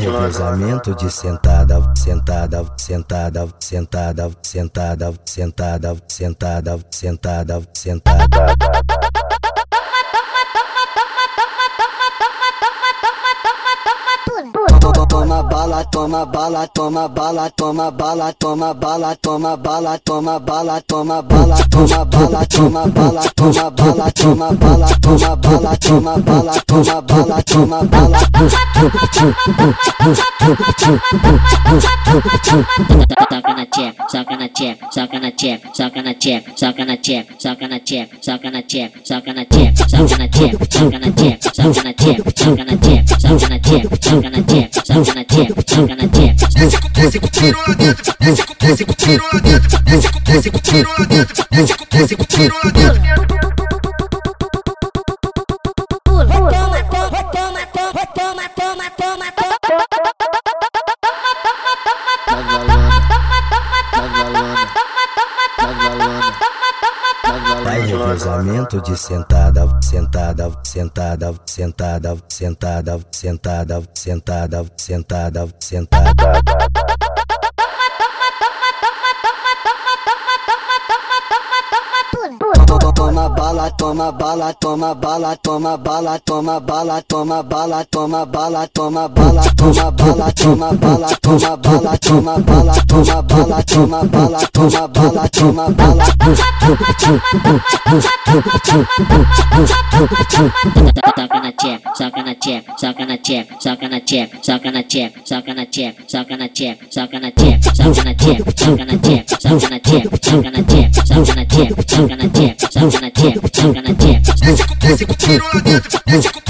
Revezamento de sentada, sentada, sentada, sentada, sentada, sentada, sentada, sentada, sentada. Toma bala, toma bala, toma bala, toma bala, toma bala, toma bala, toma bala, toma bala, toma bala, toma bala, toma bala, toma bala, toma bala, toma bala, toma bala, toma bala. Soca na tcheca, soca na tcheca, soca na tcheca, soca na tcheca, soca na tcheca, soca na tcheca, soca na tcheca, soca na tcheca, soca na tcheca, soca na tcheca, soca na tcheca, soca na tcheca, soca na tcheca, soca na tcheca, soca na tcheca, soca na tcheca. Desce com desce com tiro lá dentro, desce com desce com tiro lá dentro, desce com desce com tiro lá dentro, desce com desce com tiro lá dentro. Tá revezamento de sentada, sentada, sentada, sentada, sentada, sentada, sentada, sentada, sentada. Toma bala, toma bala, toma bala, toma bala, toma bala, toma bala, toma bala, toma bala, toma bala, toma bala, toma bala, toma bala, toma bala, toma bala, toma bala. Soca na tcheca, soca na tcheca, soca na tcheca, soca na tcheca, soca na tcheca, soca na tcheca, soca na tcheca, soca na tcheca, soca na tcheca, soca na tcheca, soca na tcheca, soca na tcheca, soca na tcheca, soca na tcheca, soca na tcheca, soca na tcheca. Tiro lá dentro, desce.